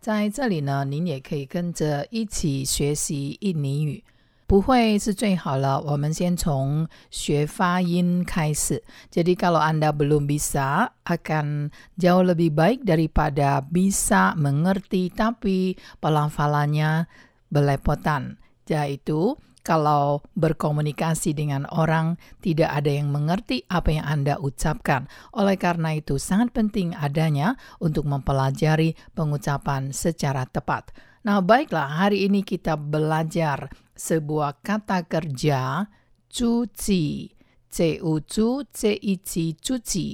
在这里呢，您也可以跟着一起学习印尼语。不会是最好了，我们先从学发音开始。Jadi kalau Anda belum bisa, akan jauh lebih baik daripada bisa mengerti tapi pelafalannya belepotan. Yaitu kalau berkomunikasi dengan orang tidak ada yang mengerti apa yang Anda ucapkan. Oleh karena itu sangat penting adanya untuk mempelajari pengucapan secara tepat. Nah, baiklah hari ini kita belajar sebuah kata kerja cuci. C-U-C, C-I-C, cuci.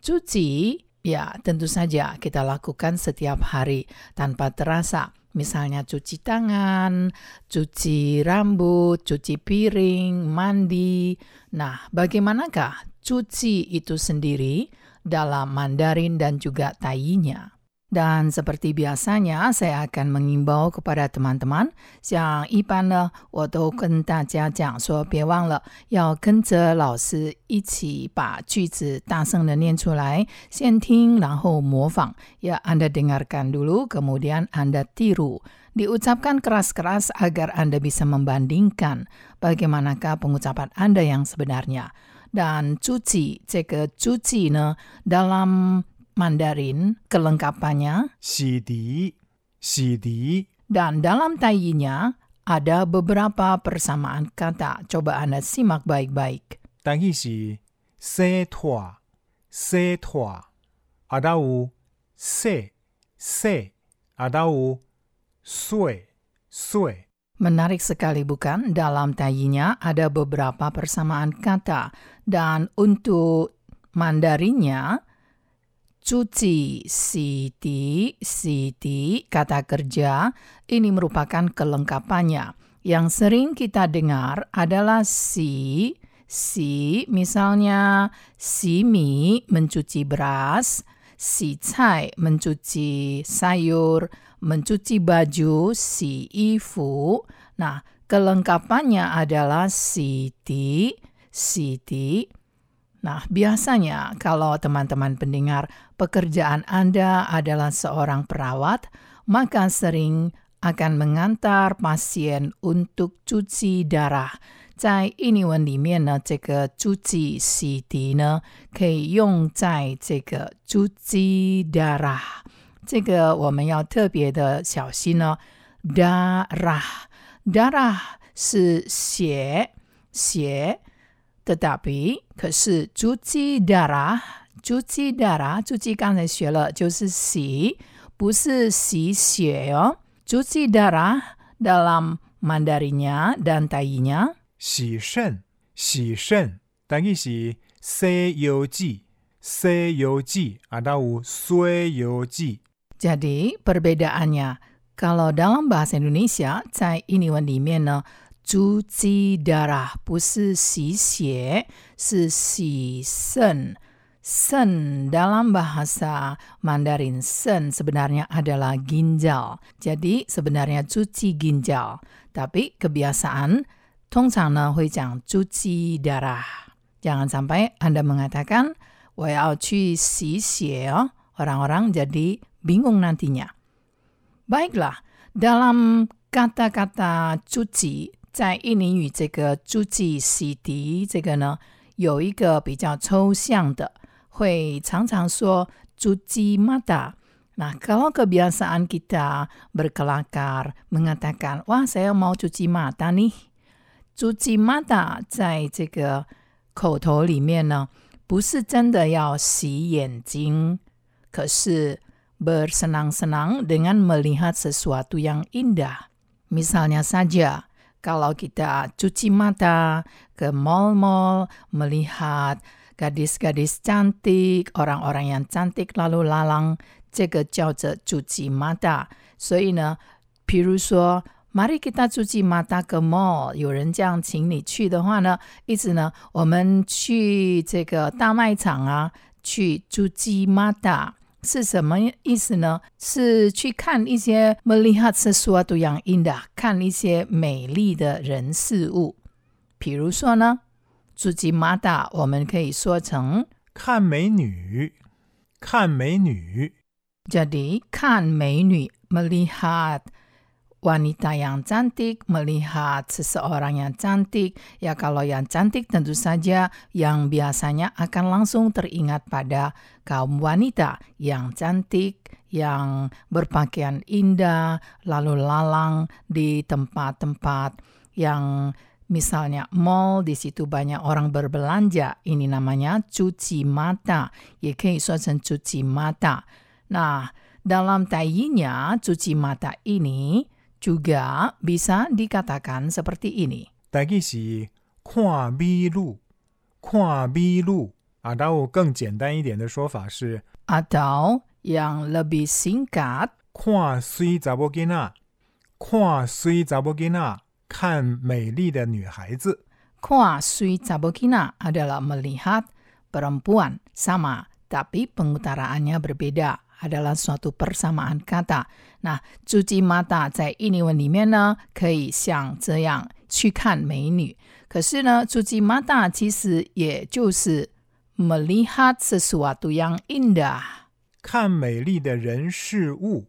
Cuci, ya tentu saja kita lakukan setiap hari tanpa terasa. Misalnya cuci tangan, cuci rambut, cuci piring, mandi. Nah, bagaimanakah cuci itu sendiri dalam Mandarin dan juga Tainya? Dan seperti biasanya, saya akan mengimbau kepada teman-teman, 像一般呢，我都跟大家讲说，别忘了要跟着老师一起把句子大声的念出来，先听然后模仿。Ya, Anda dengarkan dulu, kemudian Anda tiru. Diucapkan keras-keras agar Anda bisa membandingkan bagaimanakah pengucapan Anda yang sebenarnya. Dan cuci, 这个cuci 呢，dalam Mandarin, kelengkapannya CD, CD, dan dalam tayinya ada beberapa persamaan kata. Coba Anda simak baik-baik. Tanggi si, se tua, se tua. Ada u, se, se. Ada u, sue, sue. Menarik sekali bukan? Dalam tayinya ada beberapa persamaan kata. Dan untuk Mandarinnya, cuci, siti, siti, kata kerja, ini merupakan kelengkapannya. Yang sering kita dengar adalah si, si, misalnya si mi mencuci beras, si cai mencuci sayur, mencuci baju, si ifu. Nah, kelengkapannya adalah siti, siti. Nah, biasanya kalau teman-teman pendengar pekerjaan Anda adalah seorang perawat, maka sering akan mengantar pasien untuk cuci darah. 在印尼文里面呢，这个主治洗涤呢，可以用在这个主治 darah。这个我们要特别的小心呢。darah darah 是血血。 tetapi 可是 cuci darah cuci darah cuci 刚才学了就是洗，不是洗血哦。cuci darah dalam Mandarinnya dan Tainya 洗肾，洗肾，单语是洗油剂，洗油剂，啊达有水油剂。 Jadi perbedaannya kalau dalam bahasa Indonesia 在印尼文里面呢。 cuci darah 不是洗血，是洗肾。肾 dalam bahasa Mandarin sen sebenarnya adalah ginjal. Jadi sebenarnya cuci ginjal. Tapi kebiasaan 通常呢会讲 cuci darah. Jangan sampai Anda mengatakan 我要去洗血 oh. Orang-orang jadi bingung nantinya. Baiklah, dalam kata-kata cuci 在印尼语这个主记洗涤这个呢，有一个比较抽象的，会常常说主记 mata。Nah, kalau kebiasaan kita berkelakar mengatakan, wah saya mau cuci mata nih. Cuci mata 在这个口头里面呢，不是真的要洗眼睛，可是 bersenang-senang dengan melihat sesuatu yang indah. Misalnya saja, kalau kita cuci mata ke mall-mall, melihat gadis-gadis cantik, orang-orang yang cantik lalu lalang, 这个叫做 cuci mata. 所以呢， 比如说，Mari kita cuci mata ke mall，有人这样请你去的话呢，意思呢，我们去这个大卖场啊，去 cuci mata 是什么意思呢？是去看一些美丽哈次苏瓦都扬因的，看一些美丽的人事物。比如说呢，朱吉玛达，我们可以说成看美女，看美女，加迪看美女，美丽哈。wanita yang cantik melihat seseorang yang cantik, ya kalau yang cantik tentu saja yang biasanya akan langsung teringat pada kaum wanita yang cantik, yang berpakaian indah, lalu lalang di tempat-tempat yang Misalnya mall di situ banyak orang berbelanja. Ini namanya cuci mata. Ya, Ye cuci mata. Nah, dalam tayinya cuci mata ini juga bisa dikatakan seperti ini. 台语是看美女，看美女啊。然后更简单一点的说法是 Atau yang lebih singkat, 看水查某囡仔，看水查某囡仔，看美丽的女孩子。 Kwa sui cabokina adalah melihat perempuan sama, tapi pengutaraannya berbeda. Adalah suatu persamaan kata. Nah, cuci mata 在印尼文里面呢，可以像这样去看美女。可是呢，cuci mata 其实也就是 melihat sesuatu yang indah。看美丽的人事物，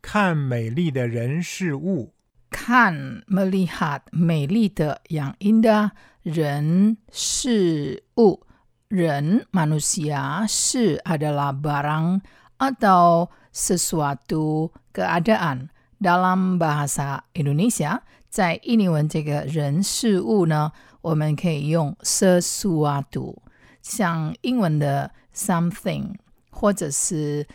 看美丽的人事物。 看 melihat 美丽的 yang indah 人事物人 manusia 事 adalah barang atau sesuatu keadaan dalam bahasa Indonesia 在印尼文这个人事物呢，我们可以用 sesuatu，像英文的 something 或者是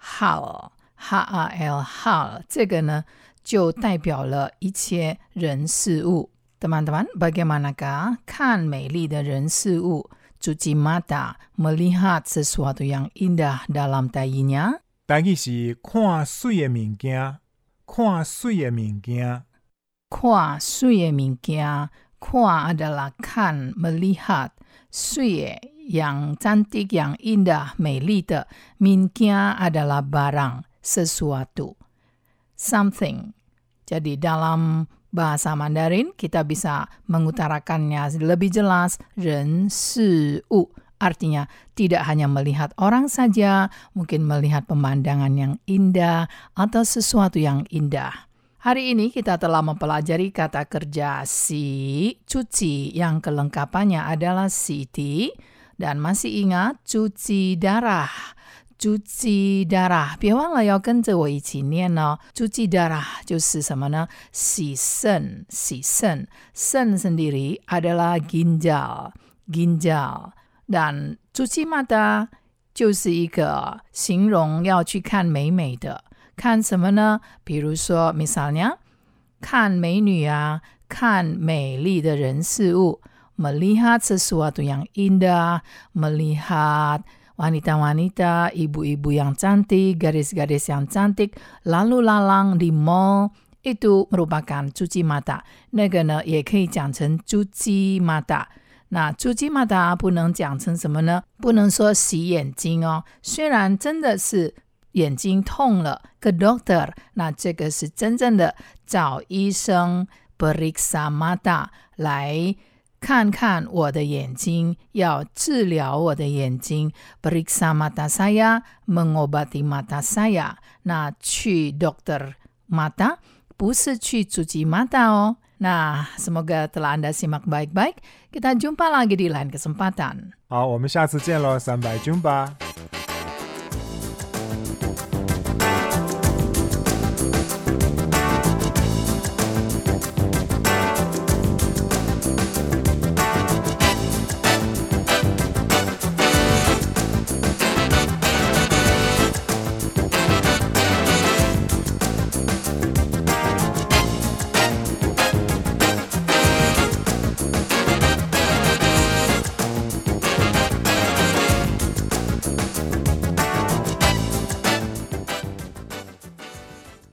hal h a l hal 这个呢。就代表了一切人事物。Teman-teman, bagaimanakah kan 美丽的人事物 cuci mata melihat sesuatu yang indah dalam tayinya? 台语是看水的物件，看水的物件。 Kwa sui mingkia, kwa adalah kan melihat, sui yang cantik, yang indah, 美丽的 mingkia adalah barang, sesuatu. something. Jadi dalam bahasa Mandarin kita bisa mengutarakannya lebih jelas ren si u artinya tidak hanya melihat orang saja, mungkin melihat pemandangan yang indah atau sesuatu yang indah. Hari ini kita telah mempelajari kata kerja si, cuci yang kelengkapannya adalah siti dan masih ingat cuci darah. 朱吉达拉，别忘了要跟着我一起念哦。朱吉达拉就是什么呢？洗肾，洗肾，肾身体里阿德拉金角，金角。但朱吉玛达就是一个形容，要去看美美的，看什么呢？比如说，米萨尼看美女啊，看美丽的人事物。melihat sesuatu yang indah，melihat。Mel wanita-wanita, ibu-ibu yang cantik, garis-garis yang cantik, lalu lalang di mall itu merupakan cuci mata. 那个呢，也可以讲成 cuci mata。那 cuci mata 不能讲成什么呢？不能说洗眼睛哦。虽然真的是眼睛痛了，ke dokter，那这个是真正的找医生 periksa mata 来。 看看我的眼睛，要治疗我的眼睛。Periksa mata saya, mengobati mata saya. 那去 dokter mata 不是去 cuci mata oh. Nah, semoga telah Anda simak baik-baik. Kita jumpa lagi di lain kesempatan. 好，我们下次见喽，三百军吧。